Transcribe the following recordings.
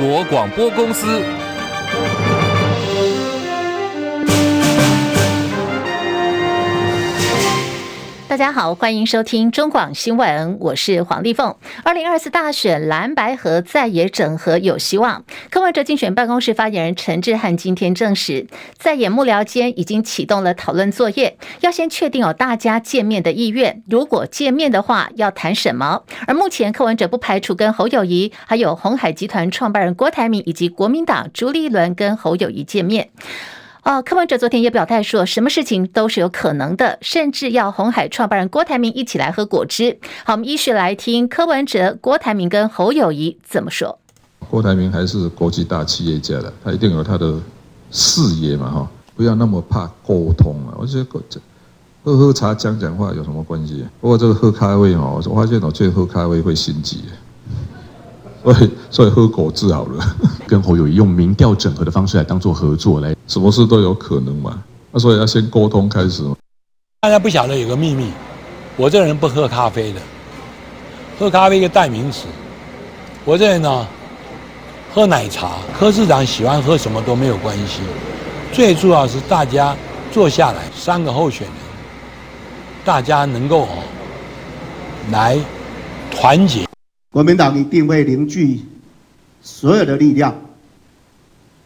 国广播公司。大家好，欢迎收听中广新闻，我是黄丽凤。二零二四大选蓝白合在野整合有希望。柯文哲竞选办公室发言人陈志汉今天证实，在野幕僚间已经启动了讨论作业，要先确定有大家见面的意愿。如果见面的话，要谈什么？而目前柯文哲不排除跟侯友谊，还有鸿海集团创办人郭台铭以及国民党朱立伦跟侯友谊见面。哦，柯文哲昨天也表态说，什么事情都是有可能的，甚至要红海创办人郭台铭一起来喝果汁。好，我们依序来听柯文哲、郭台铭跟侯友宜怎么说。郭台铭还是国际大企业家的，他一定有他的事业嘛，哈，不要那么怕沟通啊。我觉得喝喝茶、讲讲话有什么关系？不过这个喝咖啡哦，我发现我最近喝咖啡会心悸。所以，所以喝果汁好了，跟侯友宜用民调整合的方式来当做合作来，什么事都有可能嘛。那所以要先沟通开始。大家不晓得有个秘密，我这人不喝咖啡的，喝咖啡一个代名词。我这人呢，喝奶茶。柯市长喜欢喝什么都没有关系，最重要是大家坐下来，三个候选人，大家能够来团结。国民党一定会凝聚所有的力量，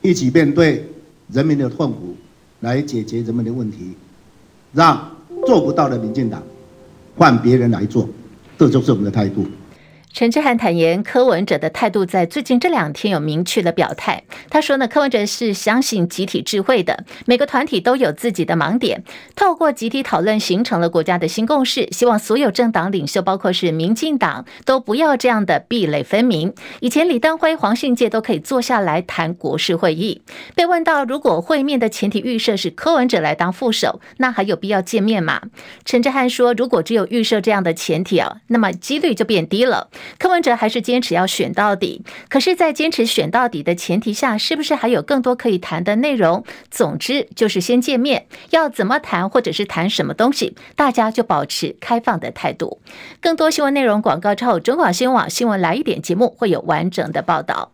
一起面对人民的痛苦，来解决人民的问题，让做不到的民进党换别人来做，这就是我们的态度。陈志汉坦言，柯文哲的态度在最近这两天有明确的表态。他说呢，柯文哲是相信集体智慧的，每个团体都有自己的盲点，透过集体讨论形成了国家的新共识。希望所有政党领袖，包括是民进党，都不要这样的壁垒分明。以前李登辉、黄信介都可以坐下来谈国事会议。被问到如果会面的前提预设是柯文哲来当副手，那还有必要见面吗？陈志汉说，如果只有预设这样的前提啊，那么几率就变低了。柯文哲还是坚持要选到底，可是，在坚持选到底的前提下，是不是还有更多可以谈的内容？总之，就是先见面，要怎么谈，或者是谈什么东西，大家就保持开放的态度。更多新闻内容广告之后，中广新闻网新闻来一点节目会有完整的报道。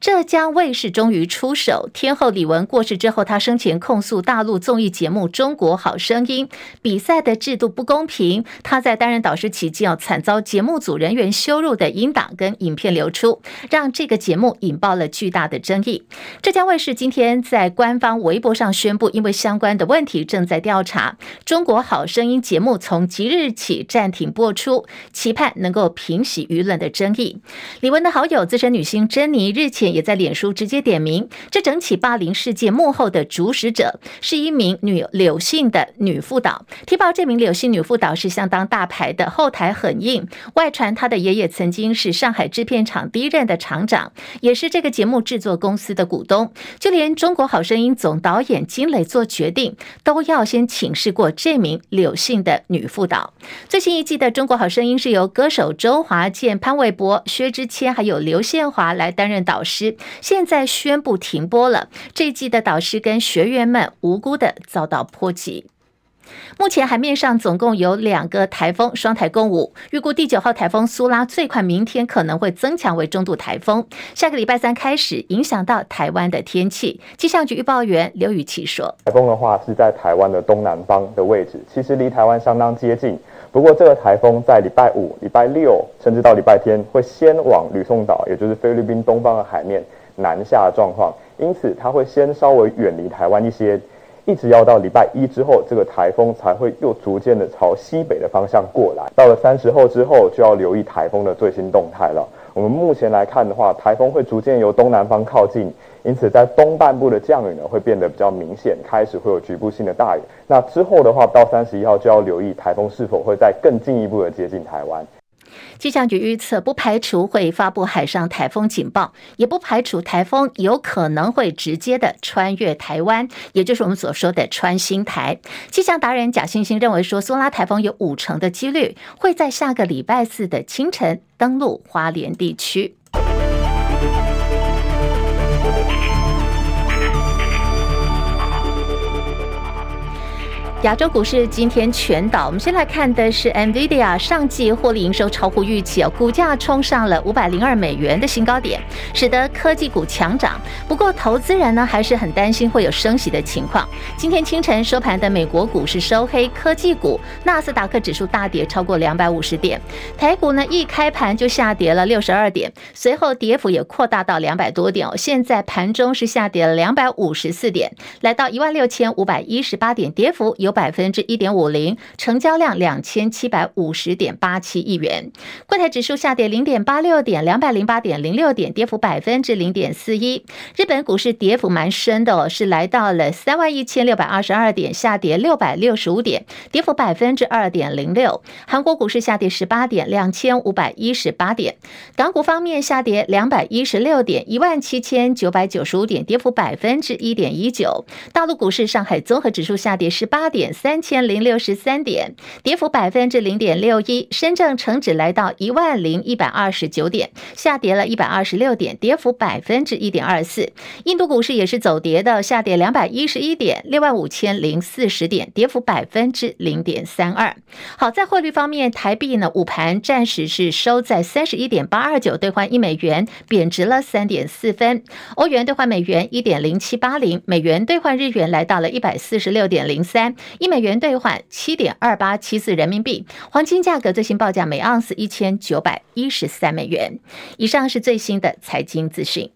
浙江卫视终于出手，天后李玟过世之后，她生前控诉大陆综艺节目《中国好声音》比赛的制度不公平。她在担任导师期间，要惨遭节目组人员羞辱的音档跟影片流出，让这个节目引爆了巨大的争议。浙江卫视今天在官方微博上宣布，因为相关的问题正在调查，《中国好声音》节目从即日起暂停播出，期盼能够平息舆论的争议。李玟的好友资深女星珍妮日前。也在脸书直接点名，这整起霸凌事件幕后的主使者是一名女柳姓的女副导。提报这名柳姓女副导是相当大牌的，后台很硬。外传她的爷爷曾经是上海制片厂第一任的厂长，也是这个节目制作公司的股东。就连《中国好声音》总导演金磊做决定，都要先请示过这名柳姓的女副导。最新一季的《中国好声音》是由歌手周华健、潘玮柏、薛之谦还有刘宪华来担任导师。现在宣布停播了。这一季的导师跟学员们无辜的遭到波及。目前海面上总共有两个台风双台共舞，预估第九号台风苏拉最快明天可能会增强为中度台风，下个礼拜三开始影响到台湾的天气。气象局预报员刘雨琦说：“台风的话是在台湾的东南方的位置，其实离台湾相当接近。不过这个台风在礼拜五、礼拜六甚至到礼拜天会先往吕宋岛，也就是菲律宾东方的海面南下的状况，因此它会先稍微远离台湾一些。”一直要到礼拜一之后，这个台风才会又逐渐的朝西北的方向过来。到了三十后之后，就要留意台风的最新动态了。我们目前来看的话，台风会逐渐由东南方靠近，因此在东半部的降雨呢会变得比较明显，开始会有局部性的大雨。那之后的话，到三十一号就要留意台风是否会再更进一步的接近台湾。气象局预测，不排除会发布海上台风警报，也不排除台风有可能会直接的穿越台湾，也就是我们所说的穿心台。气象达人贾欣欣认为说，苏拉台风有五成的几率会在下个礼拜四的清晨登陆花莲地区。Thank you. 亚洲股市今天全倒，我们先来看的是 NVIDIA 上季获利营收超乎预期哦，股价冲上了五百零二美元的新高点，使得科技股强涨。不过，投资人呢还是很担心会有升息的情况。今天清晨收盘的美国股市收黑，科技股纳斯达克指数大跌超过两百五十点，台股呢一开盘就下跌了六十二点，随后跌幅也扩大到两百多点哦。现在盘中是下跌了两百五十四点，来到一万六千五百一十八点，跌幅有百分之一点五零，成交量两千七百五十点八七亿元。柜台指数下跌零点八六点，两百零八点零六点，跌幅百分之零点四一。日本股市跌幅蛮深的哦，是来到了三万一千六百二十二点，下跌六百六十五点，跌幅百分之二点零六。韩国股市下跌十八点，两千五百一十八点。港股方面下跌两百一十六点，一万七千九百九十五点，跌幅百分之一点一九。大陆股市，上海综合指数下跌十八点，点三千零六十三点，跌幅百分之零点六一。深圳成指来到一万零一百二十九点，下跌了一百二十六点，跌幅百分之一点二四。印度股市也是走跌的，下跌两百一十一点，六万五千零四十点，跌幅百分之零点三二。好，在汇率方面，台币呢午盘暂时是收在三十一点八二九兑换一美元，贬值了三点四分。欧元兑换美元一点零七八零，美元兑换日元来到了一百四十六点零三，一美元兑换七点二八七四人民币。黄金价格最新报价每盎司一千九百一十三美元。以上是最新的财经资讯。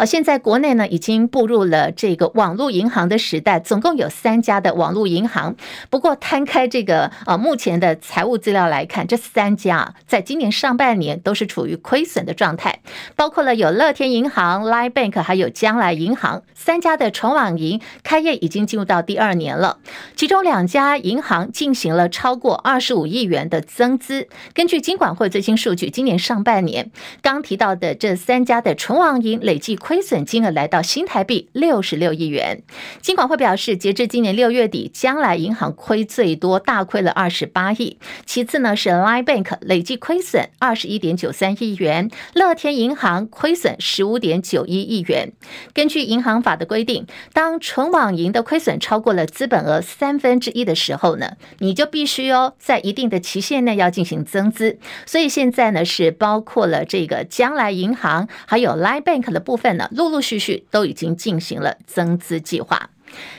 好，现在国内呢已经步入了这个网络银行的时代，总共有三家的网络银行。不过摊开这个呃目前的财务资料来看，这三家在今年上半年都是处于亏损的状态，包括了有乐天银行、Line Bank 还有将来银行三家的纯网银开业已经进入到第二年了，其中两家银行进行了超过二十五亿元的增资。根据金管会最新数据，今年上半年刚提到的这三家的纯网银累计亏亏损金额来到新台币六十六亿元。金管会表示，截至今年六月底，将来银行亏最多，大亏了二十八亿。其次呢是 Line Bank 累计亏损二十一点九三亿元，乐天银行亏损十五点九一亿元。根据银行法的规定，当纯网银的亏损超过了资本额三分之一的时候呢，你就必须哦，在一定的期限内要进行增资。所以现在呢是包括了这个将来银行还有 Line Bank 的部分陆陆续续都已经进行了增资计划。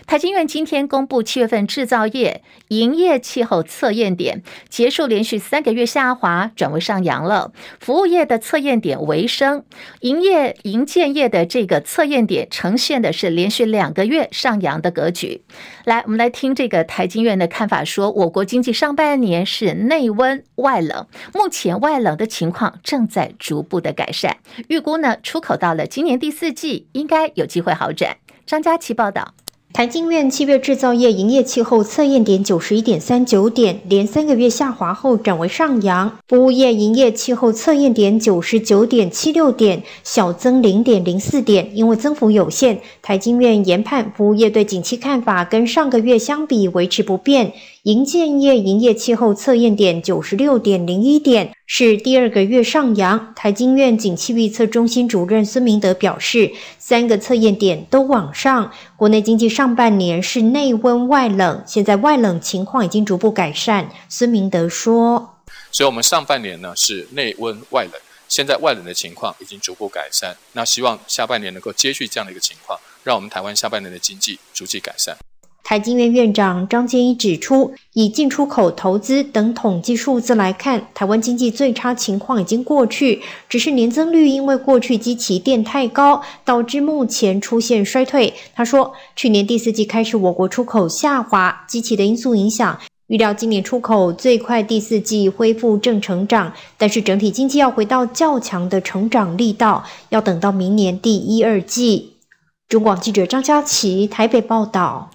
台经院今天公布七月份制造业营业气候测验点结束连续三个月下滑，转为上扬了。服务业的测验点微升，营业营建业的这个测验点呈现的是连续两个月上扬的格局。来，我们来听这个台经院的看法说，我国经济上半年是内温外冷，目前外冷的情况正在逐步的改善，预估呢出口到了今年第四季应该有机会好转。张佳琪报道。台经院七月制造业营业气候测验点九十一点三九点，连三个月下滑后转为上扬。服务业营业气候测验点九十九点七六点，小增零点零四点，因为增幅有限。台经院研判，服务业对景气看法跟上个月相比维持不变。营建业营业气候测验点九十六点零一点，是第二个月上扬。台经院景气预测中心主任孙明德表示，三个测验点都往上。国内经济上半年是内温外冷，现在外冷情况已经逐步改善。孙明德说：“所以，我们上半年呢是内温外冷，现在外冷的情况已经逐步改善。那希望下半年能够接续这样的一个情况，让我们台湾下半年的经济逐季改善。”台经院院长张建一指出，以进出口、投资等统计数字来看，台湾经济最差情况已经过去，只是年增率因为过去基期垫太高，导致目前出现衰退。他说，去年第四季开始，我国出口下滑，基期的因素影响，预料今年出口最快第四季恢复正成长，但是整体经济要回到较强的成长力道，要等到明年第一二季。中广记者张佳琪台北报道。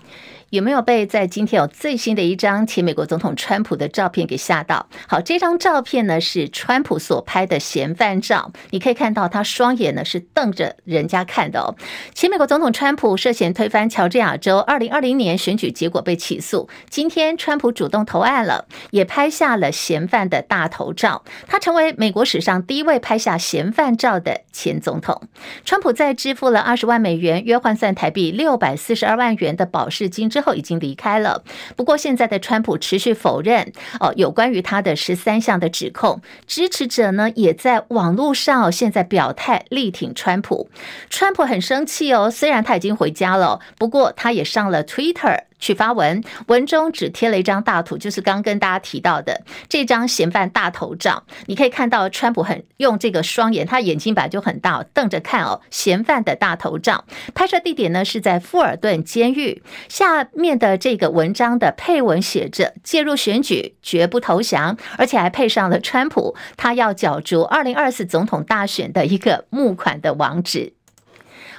有没有被在今天有最新的一张前美国总统川普的照片给吓到？好，这张照片呢是川普所拍的嫌犯照，你可以看到他双眼呢是瞪着人家看的哦。前美国总统川普涉嫌推翻乔治亚州二零二零年选举结果被起诉，今天川普主动投案了，也拍下了嫌犯的大头照，他成为美国史上第一位拍下嫌犯照的前总统。川普在支付了二十万美元（约换算台币六百四十二万元）的保释金。之后已经离开了。不过现在的川普持续否认哦，有关于他的十三项的指控，支持者呢也在网络上现在表态力挺川普。川普很生气哦，虽然他已经回家了，不过他也上了 Twitter。去发文，文中只贴了一张大图，就是刚跟大家提到的这张嫌犯大头照。你可以看到，川普很用这个双眼，他眼睛本来就很大，瞪着看哦。嫌犯的大头照，拍摄地点呢是在富尔顿监狱。下面的这个文章的配文写着：“介入选举，绝不投降。”而且还配上了川普他要角逐二零二四总统大选的一个募款的网址。《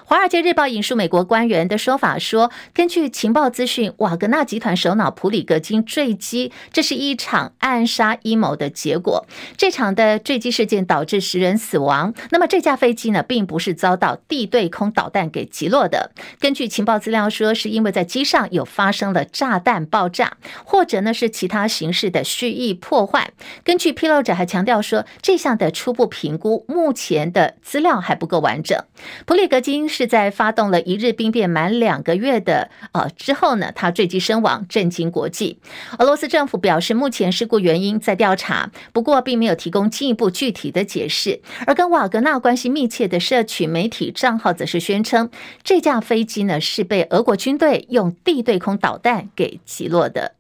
华尔街日报》引述美国官员的说法说，根据情报资讯，瓦格纳集团首脑普里格金坠机，这是一场暗杀阴谋的结果。这场的坠机事件导致十人死亡。那么这架飞机呢，并不是遭到地对空导弹给击落的。根据情报资料说，是因为在机上有发生了炸弹爆炸，或者呢是其他形式的蓄意破坏。根据披露者还强调说，这项的初步评估，目前的资料还不够完整。普里格金。是在发动了一日兵变满两个月的呃之后呢，他坠机身亡，震惊国际。俄罗斯政府表示，目前事故原因在调查，不过并没有提供进一步具体的解释。而跟瓦格纳关系密切的社群媒体账号则是宣称，这架飞机呢是被俄国军队用地对空导弹给击落的。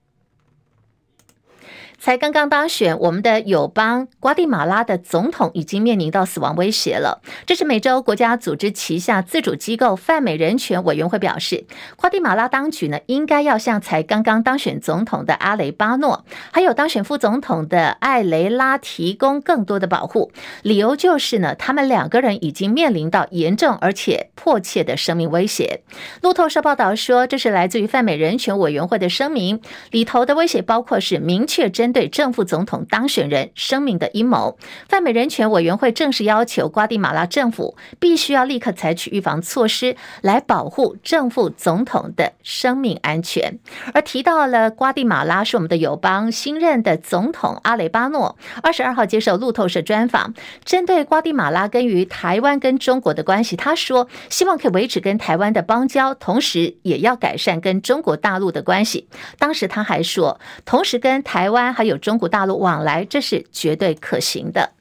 才刚刚当选，我们的友邦瓜地马拉的总统已经面临到死亡威胁了。这是美洲国家组织旗下自主机构泛美人权委员会表示，瓜地马拉当局呢应该要向才刚刚当选总统的阿雷巴诺，还有当选副总统的艾雷拉提供更多的保护。理由就是呢，他们两个人已经面临到严重而且迫切的生命威胁。路透社报道说，这是来自于泛美人权委员会的声明，里头的威胁包括是明确针对对正副总统当选人声明的阴谋，泛美人权委员会正式要求瓜地马拉政府必须要立刻采取预防措施来保护正副总统的生命安全。而提到了瓜地马拉是我们的友邦，新任的总统阿雷巴诺二十二号接受路透社专访，针对瓜地马拉跟于台湾跟中国的关系，他说希望可以维持跟台湾的邦交，同时也要改善跟中国大陆的关系。当时他还说，同时跟台湾。还有中国大陆往来，这是绝对可行的。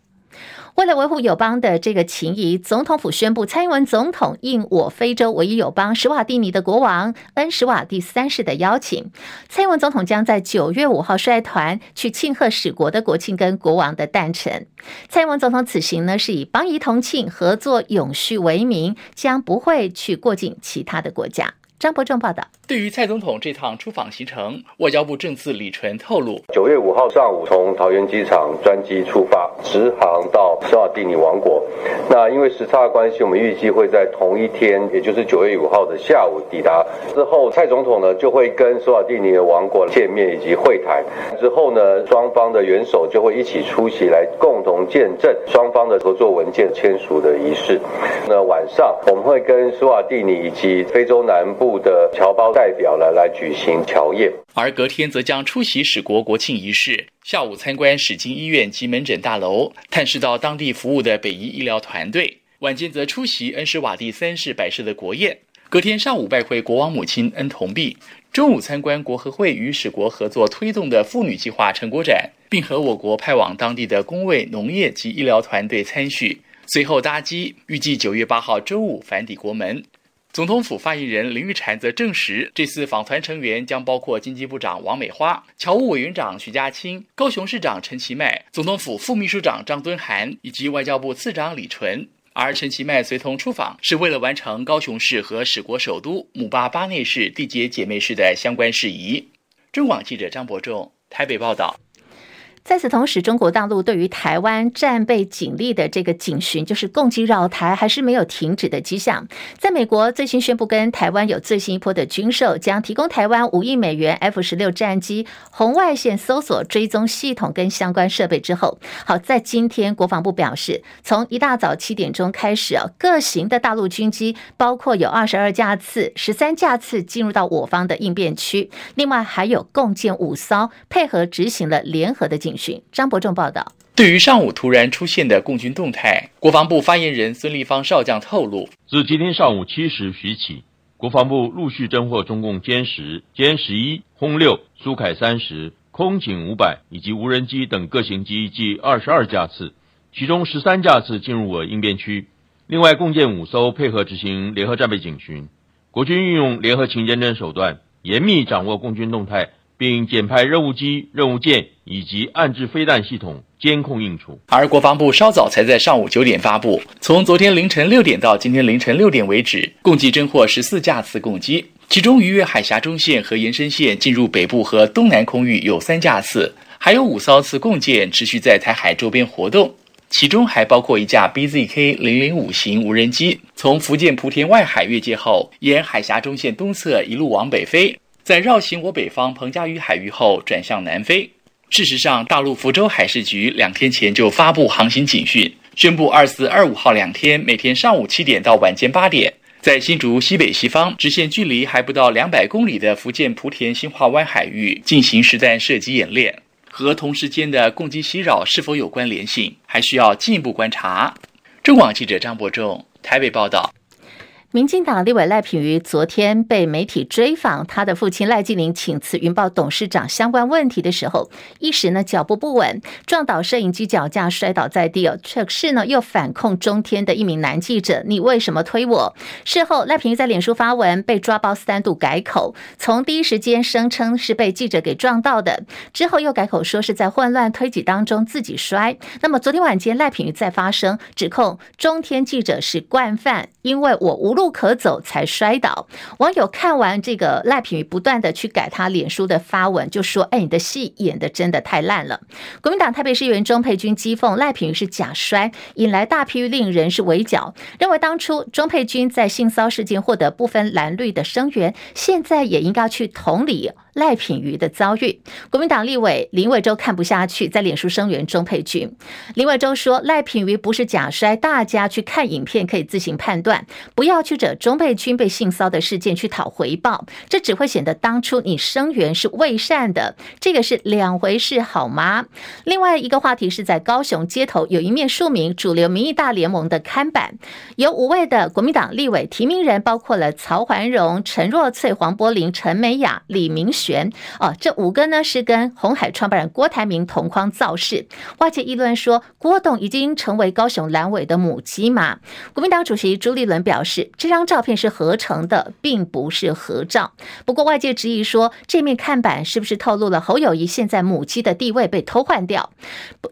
为了维护友邦的这个情谊，总统府宣布，蔡英文总统应我非洲唯一友邦史瓦蒂尼的国王恩史瓦蒂三世的邀请，蔡英文总统将在九月五号率团去庆贺史国的国庆跟国王的诞辰。蔡英文总统此行呢，是以邦谊同庆、合作永续为名，将不会去过境其他的国家。张伯仲报道。对于蔡总统这趟出访行程，外交部政次李淳透露，九月五号上午从桃园机场专机出发，直航到斯瓦蒂尼王国。那因为时差的关系，我们预计会在同一天，也就是九月五号的下午抵达。之后，蔡总统呢就会跟斯瓦蒂尼的王国见面以及会谈。之后呢，双方的元首就会一起出席，来共同见证双方的合作文件签署的仪式。那晚上我们会跟斯瓦蒂尼以及非洲南部部的侨胞。代表呢来举行侨宴，而隔天则将出席史国国庆仪式。下午参观史经医院及门诊大楼，探视到当地服务的北医医疗团队。晚间则出席恩施瓦蒂三世百世的国宴。隔天上午拜会国王母亲恩同碧，中午参观国合会与史国合作推动的妇女计划成果展，并和我国派往当地的工卫、农业及医疗团队参叙。随后搭机，预计九月八号周五返抵国门。总统府发言人林玉婵则证实，这次访团成员将包括经济部长王美花、侨务委员长徐家清、高雄市长陈其迈、总统府副秘书长张敦涵以及外交部次长李淳。而陈其迈随同出访，是为了完成高雄市和史国首都姆巴巴内市缔结姐妹市的相关事宜。中广记者张伯仲台北报道。在此同时，中国大陆对于台湾战备警力的这个警巡，就是攻击绕台，还是没有停止的迹象。在美国最新宣布跟台湾有最新一波的军售，将提供台湾五亿美元 F 十六战机、红外线搜索追踪系统跟相关设备之后，好，在今天国防部表示，从一大早七点钟开始啊，各型的大陆军机，包括有二十二架次、十三架次进入到我方的应变区，另外还有共建五艘，配合执行了联合的警。张伯仲报道：对于上午突然出现的共军动态，国防部发言人孙立方少将透露，自今天上午七时许起，国防部陆续侦获中共歼十、歼十一、轰六、苏凯三十、空警五百以及无人机等各型机计二十二架次，其中十三架次进入我应变区。另外，共建五艘配合执行联合战备警巡。国军运用联合情监侦手段，严密掌握共军动态。并检派任务机、任务舰以及岸置飞弹系统监控应处。而国防部稍早才在上午九点发布，从昨天凌晨六点到今天凌晨六点为止，共计侦获十四架次共机，其中逾越海峡中线和延伸线进入北部和东南空域有三架次，还有五艘次共舰持续在台海周边活动，其中还包括一架 BZK 零零五型无人机，从福建莆田外海越界后，沿海峡中线东侧一路往北飞。在绕行我北方彭佳屿海域后，转向南飞。事实上，大陆福州海事局两天前就发布航行警讯，宣布二四、二五号两天每天上午七点到晚间八点，在新竹西北西方直线距离还不到两百公里的福建莆田新化湾海域进行实弹射击演练，和同时间的共机袭扰是否有关联性，还需要进一步观察。中广记者张伯仲台北报道。民进党立委赖品妤昨天被媒体追访，他的父亲赖季霖请辞云豹董事长相关问题的时候，一时呢脚步不稳，撞倒摄影机脚架摔倒在地哦。可是呢又反控中天的一名男记者：“你为什么推我？”事后赖品妤在脸书发文，被抓包三度改口，从第一时间声称是被记者给撞到的，之后又改口说是在混乱推挤当中自己摔。那么昨天晚间赖品妤再发声，指控中天记者是惯犯，因为我无路。不可走才摔倒。网友看完这个赖品妤不断的去改他脸书的发文，就说：“哎，你的戏演的真的太烂了。”国民党台北市议员钟佩君讥讽赖品妤是假摔，引来大批令人是围剿，认为当初钟沛君在性骚事件获得不分蓝绿的声援，现在也应该去同理。赖品妤的遭遇，国民党立委林伟洲看不下去，在脸书声援钟佩君。林伟洲说：“赖品妤不是假摔，大家去看影片可以自行判断，不要去惹钟佩君被性骚的事件去讨回报，这只会显得当初你声援是未善的，这个是两回事，好吗？”另外一个话题是在高雄街头有一面署名主流民意大联盟的看板，有五位的国民党立委提名人，包括了曹环荣、陈若翠、黄柏林、陈美雅、李明选哦，这五个呢是跟红海创办人郭台铭同框造势，外界议论说郭董已经成为高雄蓝委的母鸡嘛。国民党主席朱立伦表示，这张照片是合成的，并不是合照。不过外界质疑说，这面看板是不是透露了侯友谊现在母鸡的地位被偷换掉？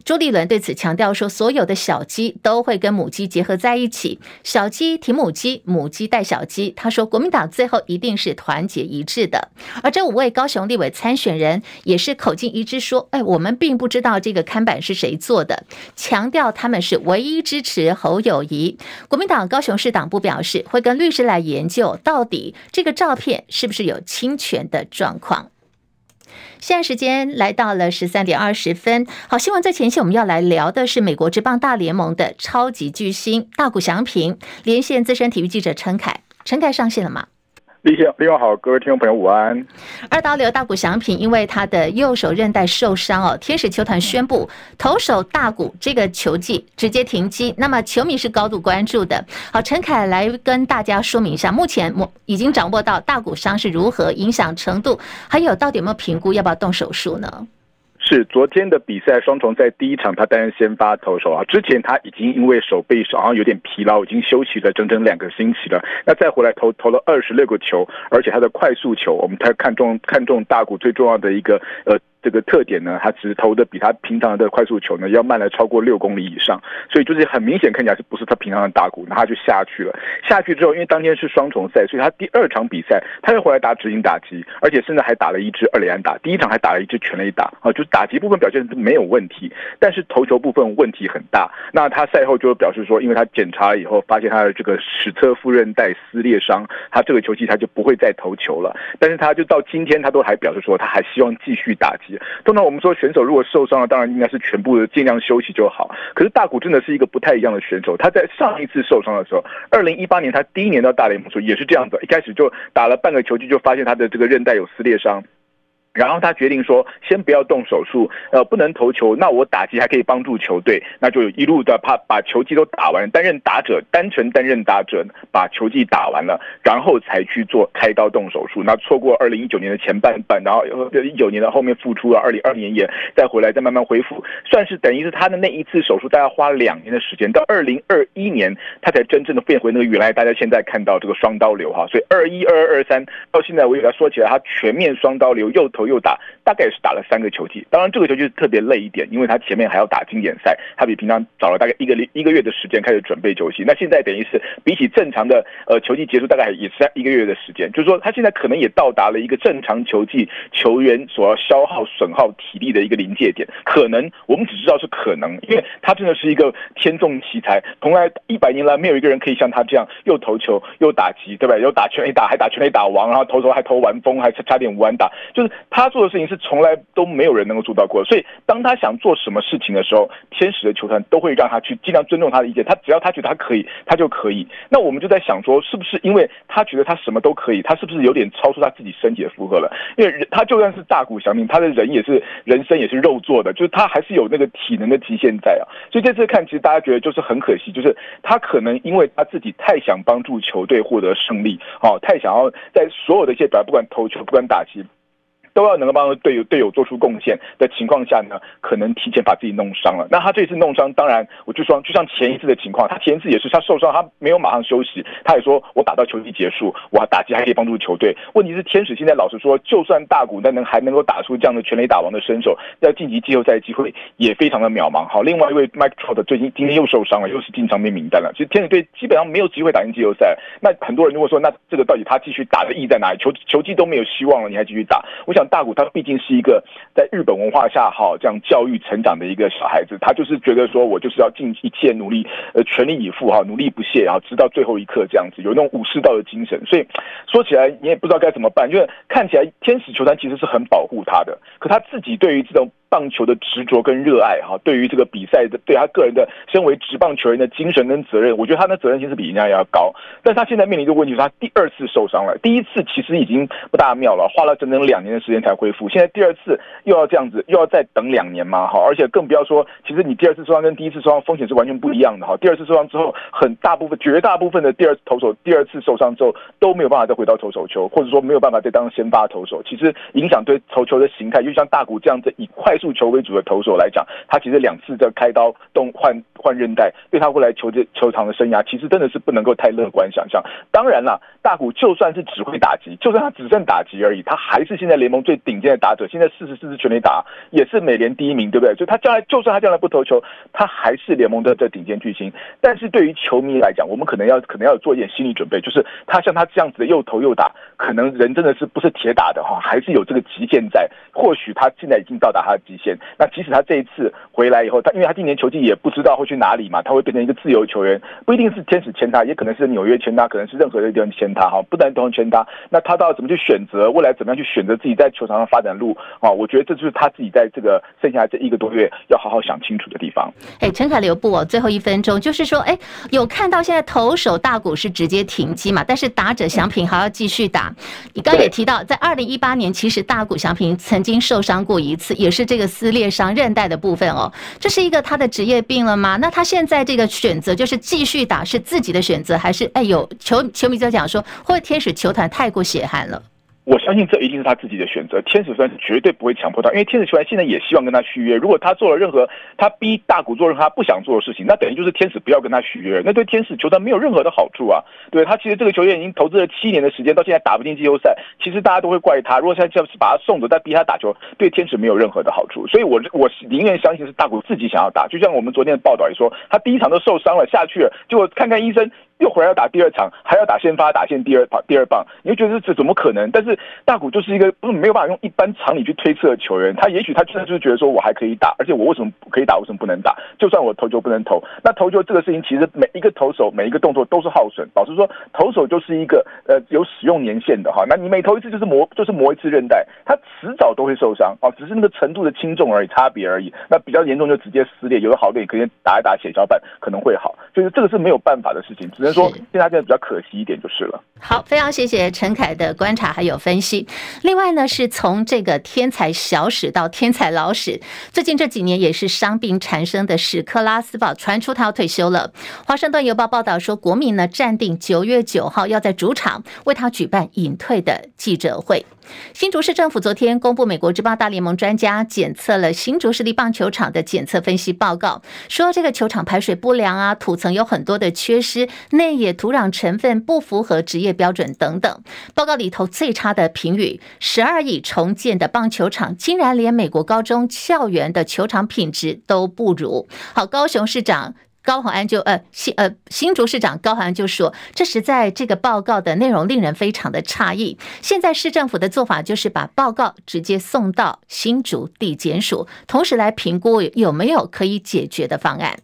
朱立伦对此强调说，所有的小鸡都会跟母鸡结合在一起，小鸡提母鸡，母鸡带小鸡。他说，国民党最后一定是团结一致的。而这五位高。高雄立委参选人也是口径一致说：“哎，我们并不知道这个看板是谁做的，强调他们是唯一支持侯友谊。”国民党高雄市党部表示，会跟律师来研究到底这个照片是不是有侵权的状况。现在时间来到了十三点二十分，好，新闻在前线我们要来聊的是美国职棒大联盟的超级巨星大谷翔平，连线资深体育记者陈凯，陈凯上线了吗？立先，立好，各位听众朋友午安。二刀流大谷翔平因为他的右手韧带受伤哦，天使球团宣布投手大谷这个球季直接停机。那么球迷是高度关注的。好，陈凯来跟大家说明一下，目前我已经掌握到大谷伤是如何影响程度，还有到底有没有评估要不要动手术呢？是昨天的比赛，双重在第一场他担任先发投手啊。之前他已经因为手背好像有点疲劳，已经休息了整整两个星期了。那再回来投投了二十六个球，而且他的快速球，我们太看重看重大谷最重要的一个呃。这个特点呢，他只投的比他平常的快速球呢要慢了超过六公里以上，所以就是很明显看起来是不是他平常的大鼓，那他就下去了。下去之后，因为当天是双重赛，所以他第二场比赛他又回来打指引打击，而且甚至还打了一支二垒安打。第一场还打了一支全垒打啊，就是打击部分表现是没有问题，但是投球部分问题很大。那他赛后就表示说，因为他检查了以后发现他的这个史侧副韧带撕裂伤，他这个球季他就不会再投球了。但是他就到今天他都还表示说，他还希望继续打击。通常我们说选手如果受伤了，当然应该是全部的尽量休息就好。可是大谷真的是一个不太一样的选手。他在上一次受伤的时候，二零一八年他第一年到大联盟时也是这样子，一开始就打了半个球季就发现他的这个韧带有撕裂伤。然后他决定说，先不要动手术，呃，不能投球，那我打击还可以帮助球队，那就一路的怕把球技都打完，担任打者，单纯担任打者，把球技打完了，然后才去做开刀动手术。那错过二零一九年的前半半，然后一九年的后面复出了，二零二年也再回来，再慢慢恢复，算是等于是他的那一次手术，大概花了两年的时间，到二零二一年他才真正的变回那个原来大家现在看到这个双刀流哈。所以二一、二二、二三到现在为止，说起来他全面双刀流，右投。又打，大概是打了三个球季。当然，这个球季特别累一点，因为他前面还要打经典赛，他比平常早了大概一个一个月的时间开始准备球季。那现在等于是比起正常的呃球季结束，大概也是一个月的时间。就是说，他现在可能也到达了一个正常球季球员所要消耗损耗体力的一个临界点。可能我们只知道是可能，因为他真的是一个天纵奇才，从来一百年来没有一个人可以像他这样又投球又打击，对吧？又打全垒打，还打全垒打王，然后投球还投完风，还差点完打，就是。他做的事情是从来都没有人能够做到过，所以当他想做什么事情的时候，天使的球团都会让他去尽量尊重他的意见。他只要他觉得他可以，他就可以。那我们就在想说，是不是因为他觉得他什么都可以，他是不是有点超出他自己身体的负荷了？因为人他就算是大谷翔平，他的人也是人生也是肉做的，就是他还是有那个体能的极限在啊。所以这次看，其实大家觉得就是很可惜，就是他可能因为他自己太想帮助球队获得胜利，哦，太想要在所有的一些表，不管投球，不管打击。都要能够帮助队友队友做出贡献的情况下呢，可能提前把自己弄伤了。那他这次弄伤，当然我就说，就像前一次的情况，他前一次也是他受伤，他没有马上休息，他也说我打到球季结束，我打击还可以帮助球队。问题是天使现在老实说，就算大谷但能还能够打出这样的全垒打王的身手，要晋级季后赛机会也非常的渺茫。好，另外一位 Mike Trout 最近今天又受伤了，又是进伤病名单了。其实天使队基本上没有机会打进季后赛。那很多人如果说，那这个到底他继续打的意义在哪里？球球季都没有希望了，你还继续打？我想。大谷他毕竟是一个在日本文化下哈这样教育成长的一个小孩子，他就是觉得说我就是要尽一切努力，呃，全力以赴哈，努力不懈，然后直到最后一刻这样子，有那种武士道的精神。所以说起来你也不知道该怎么办，因为看起来天使球团其实是很保护他的，可他自己对于这种。棒球的执着跟热爱哈，对于这个比赛的，对他个人的身为职棒球员的精神跟责任，我觉得他的责任心是比人家要高。但他现在面临的问题，是他第二次受伤了。第一次其实已经不大妙了，花了整整两年的时间才恢复。现在第二次又要这样子，又要再等两年嘛？哈，而且更不要说，其实你第二次受伤跟第一次受伤风险是完全不一样的哈。第二次受伤之后，很大部分、绝大部分的第二投手第二次受伤之后都没有办法再回到投手球，或者说没有办法再当先发投手。其实影响对投球的形态，就像大谷这样子以快速球为主的投手来讲，他其实两次的开刀动换换韧带，对他未来球这球场的生涯，其实真的是不能够太乐观想象。当然了，大谷就算是只会打击，就算他只剩打击而已，他还是现在联盟最顶尖的打者。现在四十四支全垒打，也是美联第一名，对不对？就他将来，就算他将来不投球，他还是联盟的这顶尖巨星。但是对于球迷来讲，我们可能要可能要做一点心理准备，就是他像他这样子的又投又打，可能人真的是不是铁打的哈，还是有这个极限在。或许他现在已经到达他的极限。那即使他这一次回来以后，他因为他今年球季也不知道会去哪里嘛，他会变成一个自由球员，不一定是天使签他，也可能是纽约签他，可能是任何的地方签他哈，不能都能签他。那他到底怎么去选择未来怎么样去选择自己在球场上发展路啊？我觉得这就是他自己在这个剩下这一个多月要好好想清楚的地方。哎，陈凯留步哦，最后一分钟就是说，哎，有看到现在投手大谷是直接停机嘛？但是打者祥平还要继续打。你刚也提到，在二零一八年，其实大谷祥平曾经受伤过一次，也是这这个撕裂伤韧带的部分哦。这是一个他的职业病了吗？那他现在这个选择就是继续打是自己的选择，还是哎有球球迷在讲说，或者天使球团太过血汗了？我相信这一定是他自己的选择，天使虽然绝对不会强迫他，因为天使球员现在也希望跟他续约。如果他做了任何他逼大谷做任何他不想做的事情，那等于就是天使不要跟他续约，那对天使球团没有任何的好处啊。对他其实这个球员已经投资了七年的时间，到现在打不进季后赛，其实大家都会怪他。如果现在就是把他送走，再逼他打球，对天使没有任何的好处。所以我我宁愿相信是大谷自己想要打。就像我们昨天的报道也说，他第一场都受伤了下去了，结果看看医生。又回来要打第二场，还要打先发打线第二棒第二棒，你就觉得这怎么可能？但是大谷就是一个不是没有办法用一般常理去推测的球员，他也许他真的就是觉得说我还可以打，而且我为什么可以打，为什么不能打？就算我投球不能投，那投球这个事情其实每一个投手每一个动作都是耗损。老实说，投手就是一个呃有使用年限的哈，那你每投一次就是磨就是磨一次韧带，他迟早都会受伤啊，只是那个程度的轻重而已，差别而已。那比较严重就直接撕裂，有的好点可以打一打血小板可能会好，就是这个是没有办法的事情。只能说现在这样比较可惜一点就是了。好，非常谢谢陈凯的观察还有。分析。另外呢，是从这个天才小史到天才老史，最近这几年也是伤病缠身的史克拉斯堡传出他要退休了。华盛顿邮报报道说，国民呢暂定九月九号要在主场为他举办隐退的记者会。新竹市政府昨天公布美国职棒大联盟专家检测了新竹市立棒球场的检测分析报告，说这个球场排水不良啊，土层有很多的缺失，内野土壤成分不符合职业标准等等。报告里头最差的评语，十二亿重建的棒球场竟然连美国高中校园的球场品质都不如。好，高雄市长。高虹安就呃新呃新竹市长高虹安就说，这实在这个报告的内容令人非常的诧异。现在市政府的做法就是把报告直接送到新竹地检署，同时来评估有没有可以解决的方案。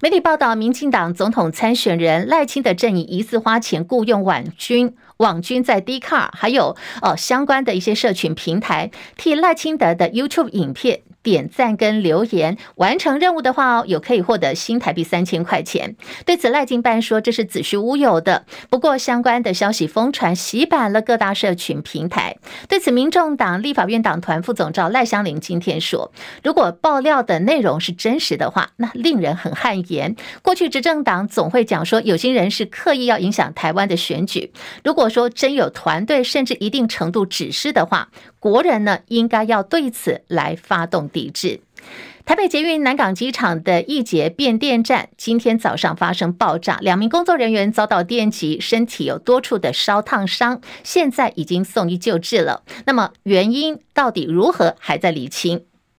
媒体报道，民进党总统参选人赖清德阵营疑似花钱雇佣网军，网军在 d c a r 还有哦相关的一些社群平台替赖清德的 YouTube 影片。点赞跟留言，完成任务的话哦，有可以获得新台币三千块钱。对此，赖经办说这是子虚乌有的。不过，相关的消息疯传，洗版了各大社群平台。对此，民众党立法院党团副总召赖香伶今天说，如果爆料的内容是真实的话，那令人很汗颜。过去执政党总会讲说，有心人是刻意要影响台湾的选举。如果说真有团队，甚至一定程度指示的话，国人呢，应该要对此来发动抵制。台北捷运南港机场的一节变电站今天早上发生爆炸，两名工作人员遭到电击，身体有多处的烧烫伤，现在已经送医救治了。那么原因到底如何，还在理清。